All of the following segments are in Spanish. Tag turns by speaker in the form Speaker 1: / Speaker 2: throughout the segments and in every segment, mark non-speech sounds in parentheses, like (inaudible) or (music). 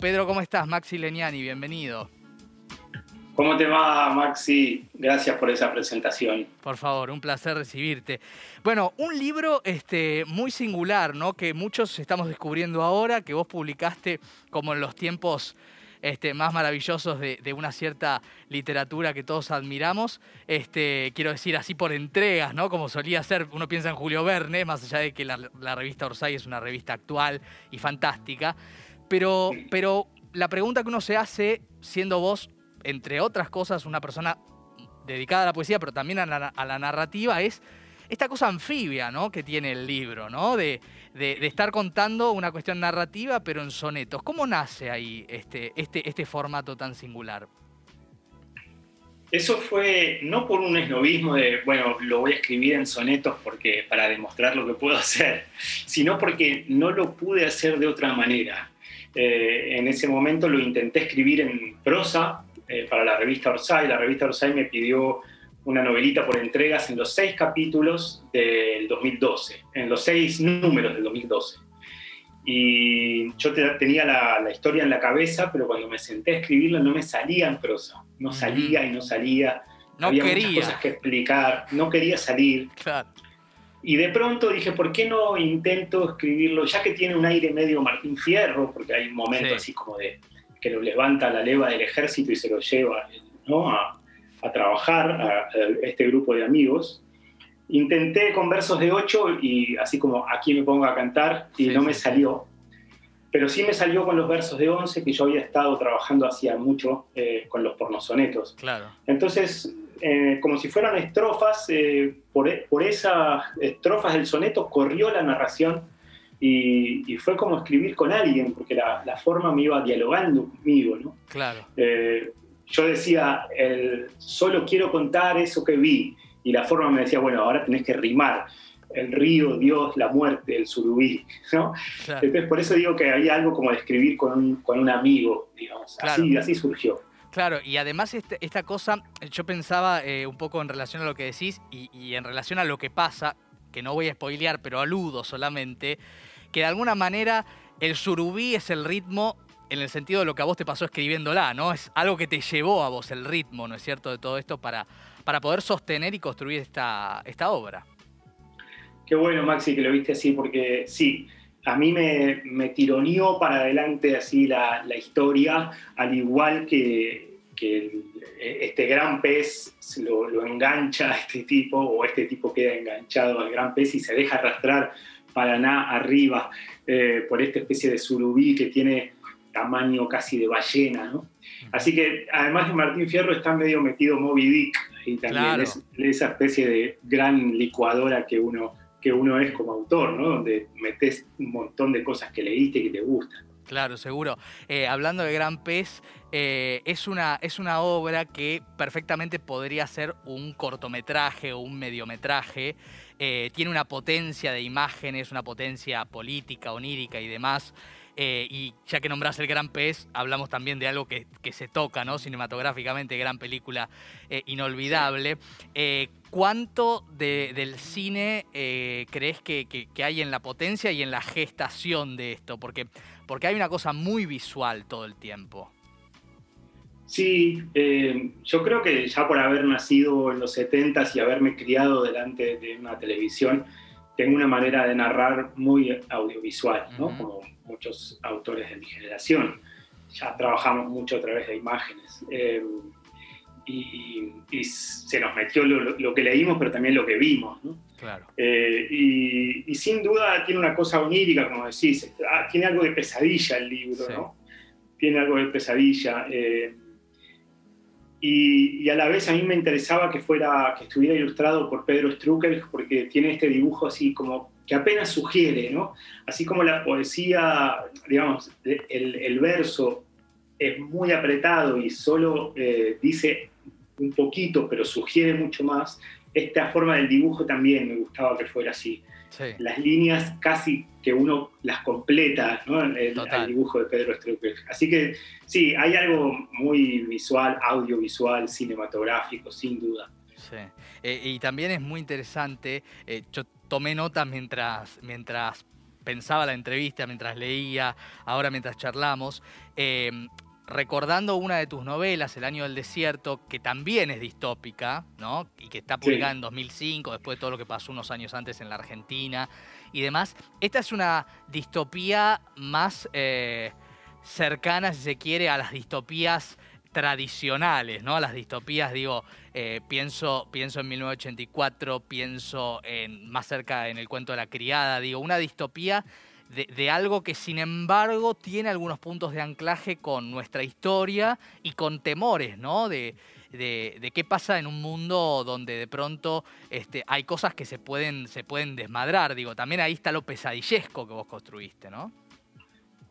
Speaker 1: Pedro, ¿cómo estás? Maxi Leniani, bienvenido.
Speaker 2: ¿Cómo te va, Maxi? Gracias por esa presentación.
Speaker 1: Por favor, un placer recibirte. Bueno, un libro este, muy singular, ¿no? Que muchos estamos descubriendo ahora, que vos publicaste como en los tiempos este, más maravillosos de, una cierta literatura que todos admiramos. Este, quiero decir, así por entregas, ¿no? Como solía ser, uno piensa en Julio Verne, más allá de que la, la revista Orsay es una revista actual y fantástica. Pero, pero la pregunta que uno se hace, siendo vos entre otras cosas, una persona dedicada a la poesía, pero también a la, narrativa, es esta cosa anfibia ¿no? que tiene el libro, ¿no? De, estar contando una cuestión narrativa, pero en sonetos. ¿Cómo nace ahí este, este, este formato tan singular?
Speaker 2: Eso fue no por un esnovismo de, bueno, lo voy a escribir en sonetos porque, para demostrar lo que puedo hacer, sino porque no lo pude hacer de otra manera. Eh, en ese momento lo intenté escribir en prosa, eh, para la revista Orsay. La revista Orsay me pidió una novelita por entregas en los seis capítulos del 2012, en los seis números del 2012. Y yo tenía la, historia en la cabeza, pero cuando me senté a escribirla no me salía en prosa. No salía y no salía.
Speaker 1: No
Speaker 2: Había
Speaker 1: quería.
Speaker 2: muchas cosas que explicar. No quería salir. Y de pronto dije, ¿por qué no intento escribirlo? Ya que tiene un aire medio Martín Fierro, porque hay un momento así como de que lo levanta la leva del ejército y se lo lleva a, trabajar a, este grupo de amigos. Intenté con versos de 8 y así como aquí me pongo a cantar y no me salió, pero sí me salió con los versos de 11 que yo había estado trabajando hacía mucho eh, con los pornosonetos.
Speaker 1: Claro.
Speaker 2: Entonces, eh, como si fueran estrofas, eh, por, por esas estrofas del soneto corrió la narración y, fue como escribir con alguien, porque la, la, forma me iba dialogando conmigo, ¿no?
Speaker 1: Claro.
Speaker 2: Eh, yo decía, el, solo quiero contar eso que vi, y la forma me decía, bueno, ahora tenés que rimar el río, Dios, la muerte, el surubí, (laughs) ¿no? Entonces, por eso digo que había algo como de escribir con un, con un amigo, digamos, así, así surgió.
Speaker 1: Claro, y además este, esta cosa, yo pensaba eh, un poco en relación a lo que decís y, en relación a lo que pasa, que no voy a spoilear, pero aludo solamente, que de alguna manera el surubí es el ritmo en el sentido de lo que a vos te pasó escribiéndola, ¿no? Es algo que te llevó a vos el ritmo, ¿no es cierto?, de todo esto para, para poder sostener y construir esta, esta obra.
Speaker 2: Qué bueno, Maxi, que lo viste así, porque sí, a mí me, me tironeó para adelante así la, la historia, al igual que, que este gran pez lo, lo, engancha a este tipo, o este tipo queda enganchado al gran pez y se deja arrastrar Paraná arriba, eh, por esta especie de surubí que tiene tamaño casi de ballena, ¿no? Así que además de Martín Fierro está medio metido Moby Dick y también es, esa especie de gran licuadora que uno, que uno es como autor, ¿no? Donde metes un montón de cosas que leíste y que te gustan.
Speaker 1: Claro, seguro. Eh, hablando de Gran Pez, eh, es, una, es una obra que perfectamente podría ser un cortometraje o un mediometraje. Eh, tiene una potencia de imágenes, una potencia política, onírica y demás. Y ya que nombras el Gran Pez, hablamos también de algo que, se toca, ¿no? Cinematográficamente, gran película inolvidable. ¿Cuánto del cine crees que, que, hay en la potencia y en la gestación de esto? Porque porque hay una cosa muy visual todo el tiempo.
Speaker 2: Sí, eh, yo creo que ya por haber nacido en los 70 y haberme criado delante de una televisión, tengo una manera de narrar muy audiovisual, ¿no? Como muchos autores de mi generación. Ya trabajamos mucho a través de imágenes. Eh, y, se nos metió lo, que leímos, pero también lo que vimos. ¿no?
Speaker 1: Claro.
Speaker 2: Eh, y, sin duda tiene una cosa onírica, como decís, ah, tiene algo de pesadilla el libro, ¿no? Tiene algo de pesadilla. Eh, y, a la vez a mí me interesaba que, fuera, que estuviera ilustrado por Pedro Strucker, porque tiene este dibujo así como que apenas sugiere, ¿no? Así como la poesía, digamos, el, el verso es muy apretado y solo eh, dice un poquito, pero sugiere mucho más, esta forma del dibujo también me gustaba que fuera así. Las líneas casi que uno las completa, ¿no? El, dibujo de Pedro Strucker. Así que sí, hay algo muy visual, audiovisual, cinematográfico, sin duda.
Speaker 1: Sí. Eh, y también es muy interesante, eh, yo tomé nota mientras, mientras pensaba la entrevista mientras leía, ahora mientras charlamos, eh, recordando una de tus novelas, El año del desierto, que también es distópica, ¿no? Y que está publicada en 2005, después de todo lo que pasó unos años antes en la Argentina y demás. Esta es una distopía más eh, cercana, si se quiere, a las distopías tradicionales, ¿no? A las distopías, digo, eh, pienso, pienso en 1984, pienso en más cerca en el cuento de la criada, digo, una distopía de, algo que sin embargo tiene algunos puntos de anclaje con nuestra historia y con temores, ¿no? De, de, qué pasa en un mundo donde de pronto este, hay cosas que se pueden, se pueden desmadrar. Digo, también ahí está lo pesadillesco que vos construiste, ¿no?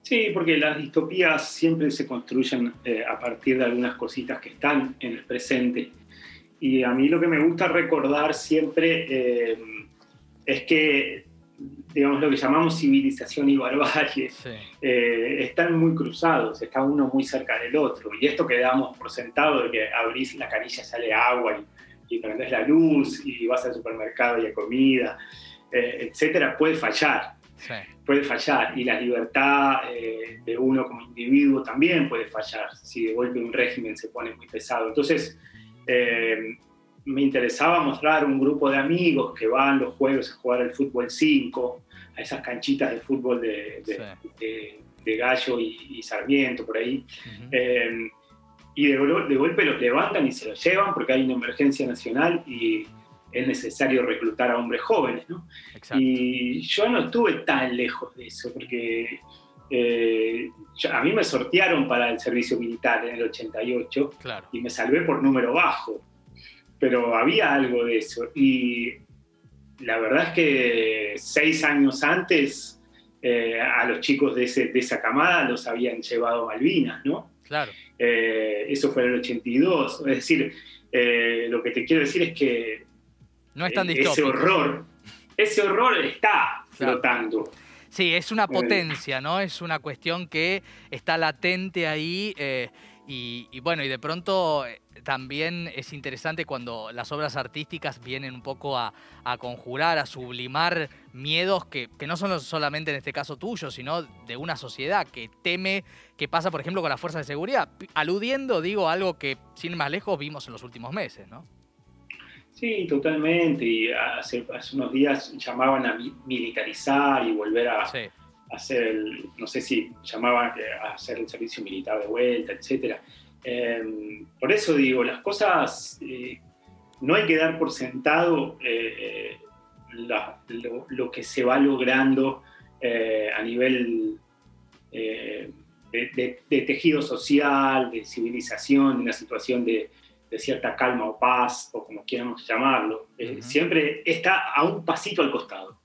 Speaker 2: Sí, porque las distopías siempre se construyen eh, a partir de algunas cositas que están en el presente. Y a mí lo que me gusta recordar siempre eh, es que digamos, lo que llamamos civilización y barbarie, eh, están muy cruzados, está uno muy cerca del otro. Y esto que damos por sentado de que abrís la canilla, sale agua y, y prendés la luz y vas al supermercado y hay comida, eh, etcétera, puede fallar. Puede fallar. Y la libertad eh, de uno como individuo también puede fallar si de golpe un régimen se pone muy pesado. Entonces, me interesaba mostrar un grupo de amigos que van los jueves a jugar al fútbol 5, a esas canchitas de fútbol de, de, Gallo y, Sarmiento, por ahí. Eh, y de, golpe los levantan y se los llevan porque hay una emergencia nacional y es necesario reclutar a hombres jóvenes. ¿no? Y yo no estuve tan lejos de eso porque eh, a mí me sortearon para el servicio militar en el 88 y me salvé por número bajo pero había algo de eso. Y la verdad es que seis años antes eh, a los chicos de, esa camada los habían llevado a Malvinas, ¿no?
Speaker 1: Claro.
Speaker 2: Eh, eso fue en el 82. Es decir, eh, lo que te quiero decir es que
Speaker 1: no es tan
Speaker 2: ese horror, ese horror está flotando.
Speaker 1: Sí, es una potencia, ¿no? Es una cuestión que está latente ahí y, y bueno, y de pronto también es interesante cuando las obras artísticas vienen un poco a, conjurar, a sublimar miedos que, no son solamente en este caso tuyos, sino de una sociedad que teme que pasa, por ejemplo, con las fuerzas de seguridad, aludiendo, digo, algo que sin más lejos vimos en los últimos meses, ¿no?
Speaker 2: Sí, totalmente. Y hace, unos días llamaban a militarizar y volver a, hacer el, no sé si llamaban a hacer el servicio militar de vuelta, etcétera. Em, por eso digo, las cosas eh, no hay que dar por sentado eh, lo, que se va logrando eh, a nivel de, tejido social, de civilización, de una situación de, cierta calma o paz, o como quieramos llamarlo. Siempre está a un pasito al costado.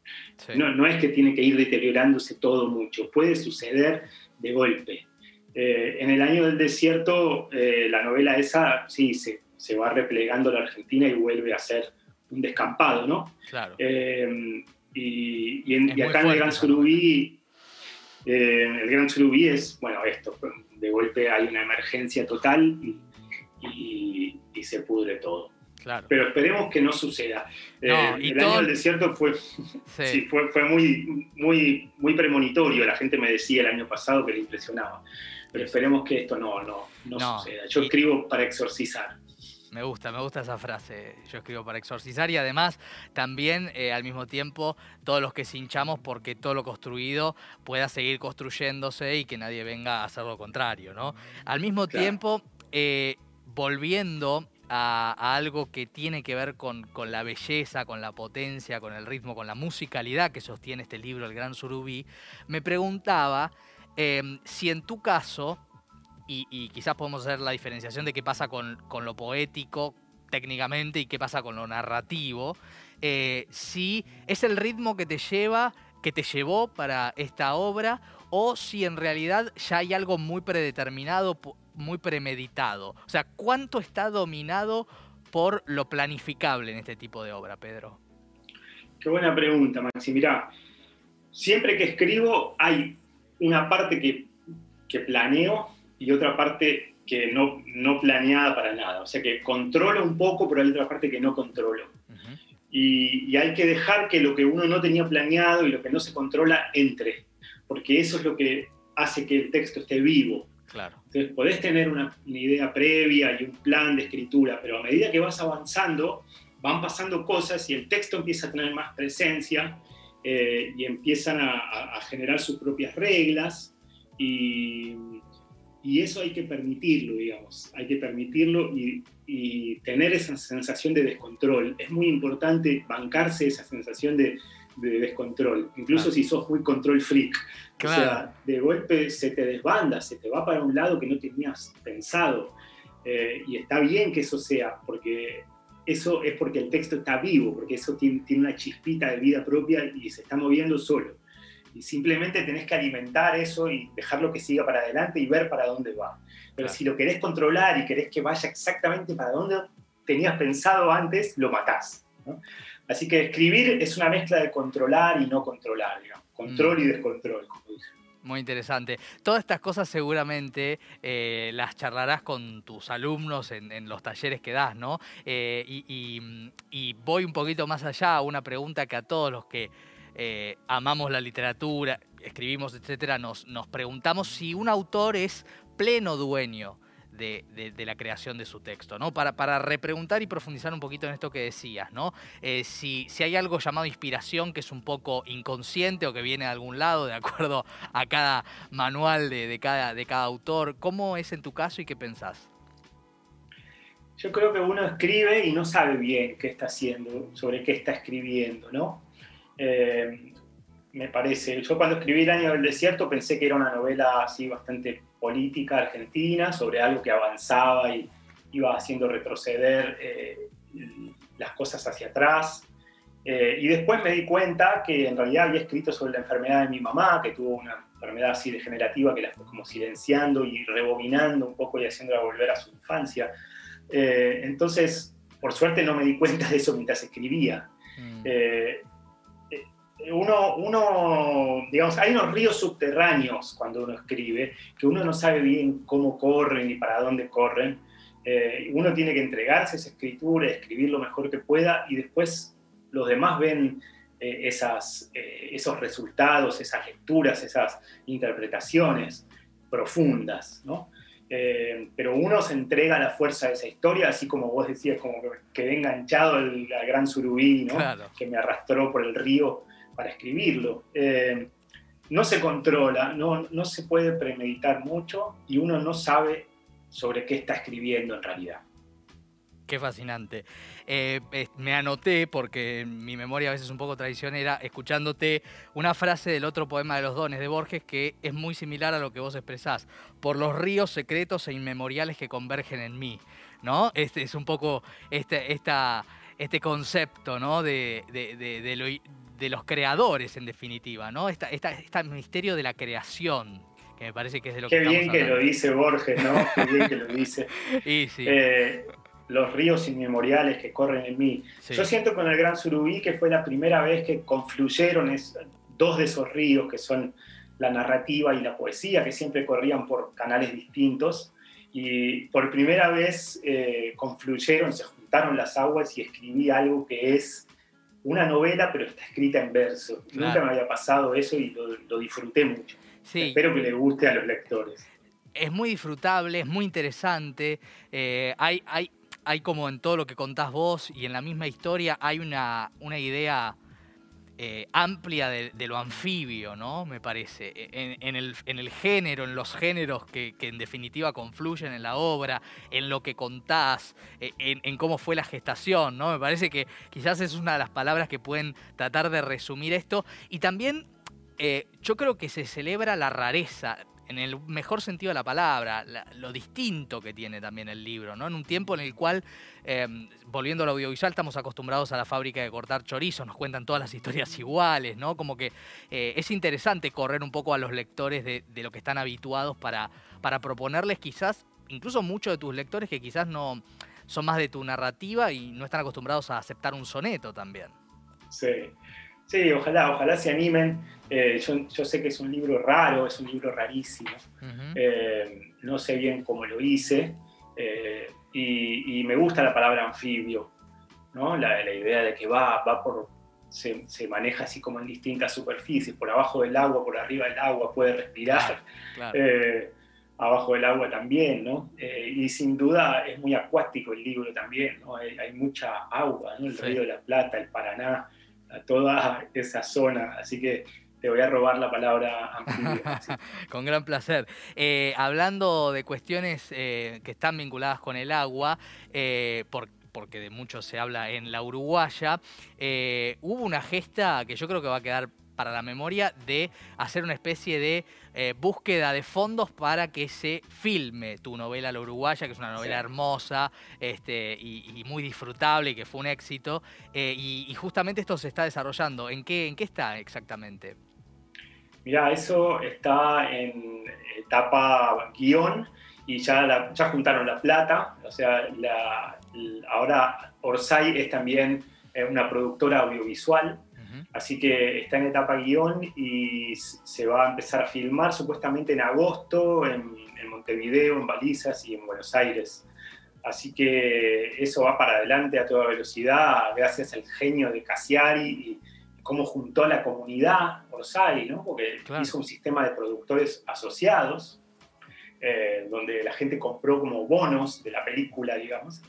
Speaker 2: No, no es que tiene que ir deteriorándose todo mucho, puede suceder de golpe. Eh, en el año del desierto, eh, la novela esa, sí, se, se, va replegando la Argentina y vuelve a ser un descampado, ¿no?
Speaker 1: Claro.
Speaker 2: Eh, y, en, acá en el Gran Surubí, el Gran Surubí es, bueno, esto, de golpe hay una emergencia total y, y, se pudre todo.
Speaker 1: Claro.
Speaker 2: Pero esperemos que no suceda. el año del desierto fue, sí. fue, fue, muy, muy, muy premonitorio. La gente me decía el año pasado que le impresionaba. Pero esperemos que esto no, no, no, suceda. Yo escribo para exorcizar.
Speaker 1: Me gusta, me gusta esa frase. Yo escribo para exorcizar y además también eh, al mismo tiempo todos los que se hinchamos porque todo lo construido pueda seguir construyéndose y que nadie venga a hacer lo contrario, ¿no? Al mismo tiempo, eh, volviendo a, algo que tiene que ver con, con, la belleza, con la potencia, con el ritmo, con la musicalidad que sostiene este libro, El Gran Surubí, me preguntaba Em, si en tu caso, y, quizás podemos hacer la diferenciación de qué pasa con, lo poético técnicamente y qué pasa con lo narrativo, eh, si es el ritmo que te lleva, que te llevó para esta obra, o si en realidad ya hay algo muy predeterminado, muy premeditado. O sea, ¿cuánto está dominado por lo planificable en este tipo de obra, Pedro?
Speaker 2: Qué buena pregunta, Maxi. Mirá, siempre que escribo hay una parte que, que planeo y otra parte que no, no planeada para nada. O sea que controlo un poco, pero hay otra parte que no controlo. y, hay que dejar que lo que uno no tenía planeado y lo que no se controla entre, porque eso es lo que hace que el texto esté vivo.
Speaker 1: Claro.
Speaker 2: Entonces, podés tener una, idea previa y un plan de escritura, pero a medida que vas avanzando, van pasando cosas y el texto empieza a tener más presencia eh, y empiezan a, a, generar sus propias reglas y, y eso hay que permitirlo, digamos, hay que permitirlo y, tener esa sensación de descontrol. Es muy importante bancarse esa sensación de, descontrol, incluso si sos muy control freak. O sea, de golpe se te desbanda, se te va para un lado que no tenías pensado. Eh, y está bien que eso sea, porque eso es porque el texto está vivo, porque eso tiene, tiene una chispita de vida propia y se está moviendo solo y simplemente tenés que alimentar eso y dejarlo que siga para adelante y ver para dónde va. Pero si lo querés controlar y querés que vaya exactamente para donde tenías pensado antes, lo matás. Así que escribir es una mezcla de controlar y no controlar, digamos. control y mm. descontrol, como
Speaker 1: Muy interesante. Todas estas cosas seguramente eh, las charlarás con tus alumnos en, los talleres que das, ¿no? Eh, y, y, voy un poquito más allá una pregunta que a todos los que eh, amamos la literatura, escribimos, etcétera, nos, nos preguntamos si un autor es pleno dueño de, la creación de su texto, ¿no? Para, para, repreguntar y profundizar un poquito en esto que decías, ¿no? Eh, si, si, hay algo llamado inspiración que es un poco inconsciente o que viene de algún lado, de acuerdo a cada manual de, cada, de cada autor, ¿cómo es en tu caso y qué pensás?
Speaker 2: Yo creo que uno escribe y no sabe bien qué está haciendo, sobre qué está escribiendo, ¿no? Eh, me parece. Yo cuando escribí El año del desierto pensé que era una novela así bastante política argentina, sobre algo que avanzaba y iba haciendo retroceder eh, las cosas hacia atrás. Eh, y después me di cuenta que en realidad había escrito sobre la enfermedad de mi mamá, que tuvo una enfermedad así degenerativa que la fue como silenciando y rebobinando un poco y haciéndola volver a su infancia. entonces, por suerte no me di cuenta de eso mientras escribía. Mm uno, uno, digamos, hay unos ríos subterráneos cuando uno escribe, que uno no sabe bien cómo corren ni para dónde corren. Eh, uno tiene que entregarse a esa escritura, escribir lo mejor que pueda y después los demás ven eh, esas, eh, esos resultados, esas lecturas, esas interpretaciones profundas, ¿no? pero uno se entrega a la fuerza de esa historia, así como vos decías, como que quedé enganchado al, gran surubí, ¿no? que me arrastró por el río para escribirlo. Eh, no se controla, no, no se puede premeditar mucho y uno no sabe sobre qué está escribiendo en realidad.
Speaker 1: Qué fascinante. Eh, me anoté, porque mi memoria a veces es un poco traicionera, escuchándote una frase del otro poema de los dones de Borges que es muy similar a lo que vos expresás. Por los ríos secretos e inmemoriales que convergen en mí. ¿No? Este es un poco este, esta, este concepto ¿no? de, de, de, lo, de los creadores, en definitiva, ¿no? Este misterio de la creación, que me parece que es de lo
Speaker 2: Qué
Speaker 1: que
Speaker 2: bien que lo dice Borges, ¿no? (laughs) Qué bien que lo dice.
Speaker 1: y sí.
Speaker 2: Eh, los ríos inmemoriales que corren en mí. Yo siento con el Gran Surubí que fue la primera vez que confluyeron dos de esos ríos, que son la narrativa y la poesía, que siempre corrían por canales distintos. Y por primera vez eh, confluyeron, se juntaron las aguas y escribí algo que es una novela, pero está escrita en verso. Nunca me había pasado eso y lo, disfruté mucho. Espero que le guste a los lectores.
Speaker 1: Es muy disfrutable, es muy interesante. Eh, hay, hay, hay como en todo lo que contás vos y en la misma historia hay una, una idea eh, amplia de, lo anfibio, ¿no? Me parece. E, en, el, género, en los géneros que, en definitiva confluyen en la obra, en lo que contás, e, en, cómo fue la gestación, ¿no? Me parece que quizás es una de las palabras que pueden tratar de resumir esto. Y también eh, yo creo que se celebra la rareza en el mejor sentido de la palabra, lo distinto que tiene también el libro, ¿no? En un tiempo en el cual, em, volviendo al audiovisual, estamos acostumbrados a la fábrica de cortar chorizos, nos cuentan todas las (laughs) historias iguales, ¿no? Como que eh, es interesante correr un poco a los lectores de, lo que están habituados para, para proponerles quizás, incluso muchos de tus lectores que quizás no son más de tu narrativa y no están acostumbrados a aceptar un soneto también.
Speaker 2: Sí. Sí, ojalá, ojalá se animen. Eh, yo, sé que es un libro raro, es un libro rarísimo. Eh, no sé bien cómo lo hice. Eh, y, me gusta la palabra anfibio. ¿no? La, idea de que va, va por, se, maneja así como en distintas superficies, por abajo del agua, por arriba del agua, puede respirar. Abajo del agua también, ¿no? Y sin duda es muy acuático el libro también, ¿no? Hay, mucha agua, ¿no? El río de la Plata, el Paraná, toda esa zona, así que te voy a robar la palabra (laughs)
Speaker 1: con gran placer. Eh, hablando de cuestiones que están vinculadas con el agua, por porque de mucho se habla en la Uruguaya, eh, hubo una gesta que yo creo que va a quedar para la memoria de hacer una especie de eh, búsqueda de fondos para que se filme tu novela La Uruguaya, que es una novela hermosa este, y, muy disfrutable y que fue un éxito. Eh, y, justamente esto se está desarrollando. ¿En qué, ¿En qué está exactamente?
Speaker 2: Mira, eso está en etapa guion y ya, ya juntaron la plata, o sea, ahora Orsay es también eh, una productora audiovisual, así que está en etapa guion y se va a empezar a filmar supuestamente en agosto en, Montevideo, en Balizas y en Buenos Aires. Así que eso va para adelante a toda velocidad, gracias al genio de Cassiari y cómo juntó a la comunidad Orsay, ¿no? porque hizo un sistema de productores asociados eh, donde la gente compró como bonos de la película, digamos,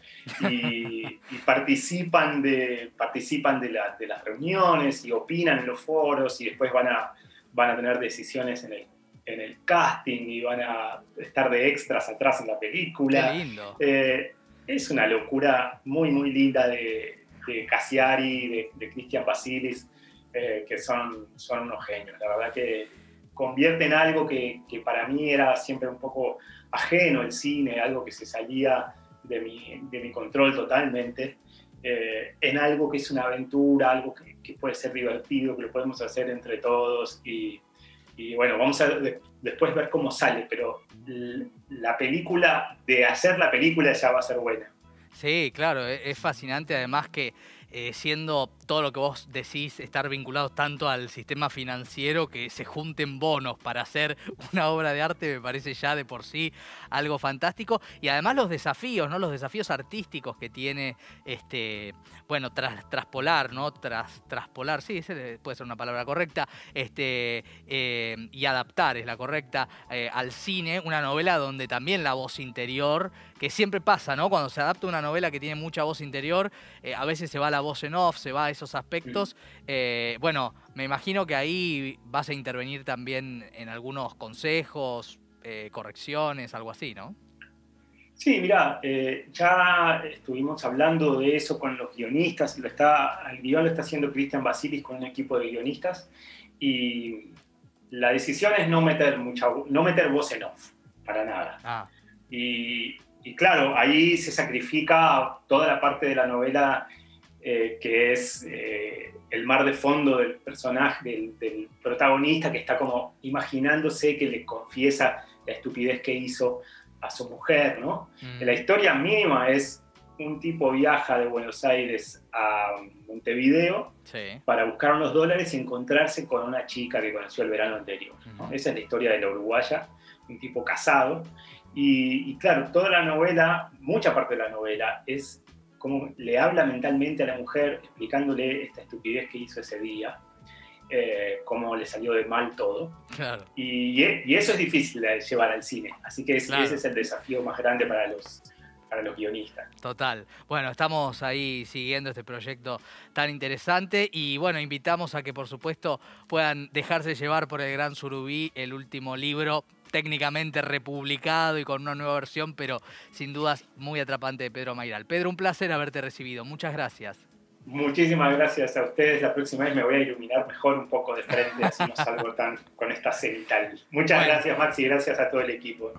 Speaker 2: y, participan, de, participan de, de, las reuniones y opinan en los foros y después van a, van a tener decisiones en el, en el casting y van a estar de extras atrás en la película.
Speaker 1: Qué lindo.
Speaker 2: Eh, es una locura muy, muy linda de, de Cassiari, de, de Christian Basilis, eh, que son, son unos genios. La verdad que convierte en algo que, para mí era siempre un poco ajeno el cine, algo que se salía de mi, de mi control totalmente, eh, en algo que es una aventura, algo que, puede ser divertido, que lo podemos hacer entre todos y, bueno, vamos a después ver cómo sale, pero la película, de hacer la película ya va a ser buena.
Speaker 1: Sí, claro, e, es fascinante además que eh, siendo todo lo que vos decís estar vinculado tanto al sistema financiero que se junten bonos para hacer (laughs) una obra de arte me parece ya de por sí algo fantástico y además los desafíos, ¿no? Los desafíos artísticos que tiene este, bueno, tras, traspolar, ¿no? Tras, traspolar, sí, puede ser una palabra correcta, este, eh, y adaptar es la correcta eh, al cine, una novela donde también la voz interior, que siempre pasa, ¿no? Cuando se adapta una novela que tiene mucha voz interior, a veces se va la voz en off, se va a esos aspectos. Eh, bueno, me imagino que ahí vas a intervenir también en algunos consejos, eh, correcciones, algo así, ¿no?
Speaker 2: Sí, mira, eh, ya estuvimos hablando de eso con los guionistas, lo está, el guion lo está haciendo Cristian Basilis con un equipo de guionistas y la decisión es no meter, mucha, no meter voz en off, para nada. Ah. Y, y, claro, ahí se sacrifica toda la parte de la novela eh, que es eh, el mar de fondo del personaje, del, protagonista, que está como imaginándose que le confiesa la estupidez que hizo a su mujer, ¿no? Mm. La historia mínima es un tipo viaja de Buenos Aires a Montevideo para buscar unos dólares y encontrarse con una chica que conoció el verano anterior. Esa es la historia de la uruguaya, un tipo casado. Y, y, claro, toda la novela, mucha parte de la novela, es cómo le habla mentalmente a la mujer explicándole esta estupidez que hizo ese día, eh, cómo le salió de mal todo. Y, eso es difícil de llevar al cine, así que ese es el desafío más grande para los, para los guionistas.
Speaker 1: Total. Bueno, estamos ahí siguiendo este proyecto tan interesante y bueno, invitamos a que por supuesto puedan dejarse llevar por el Gran Surubí, el último libro técnicamente republicado y con una nueva versión, pero sin dudas muy atrapante de Pedro Mairal. Pedro, un placer haberte recibido. Muchas gracias.
Speaker 2: Muchísimas gracias a ustedes. La próxima vez me voy a iluminar mejor un poco de frente, así no salgo tan con esta cenital. Muchas gracias, Maxi. Gracias a todo el equipo.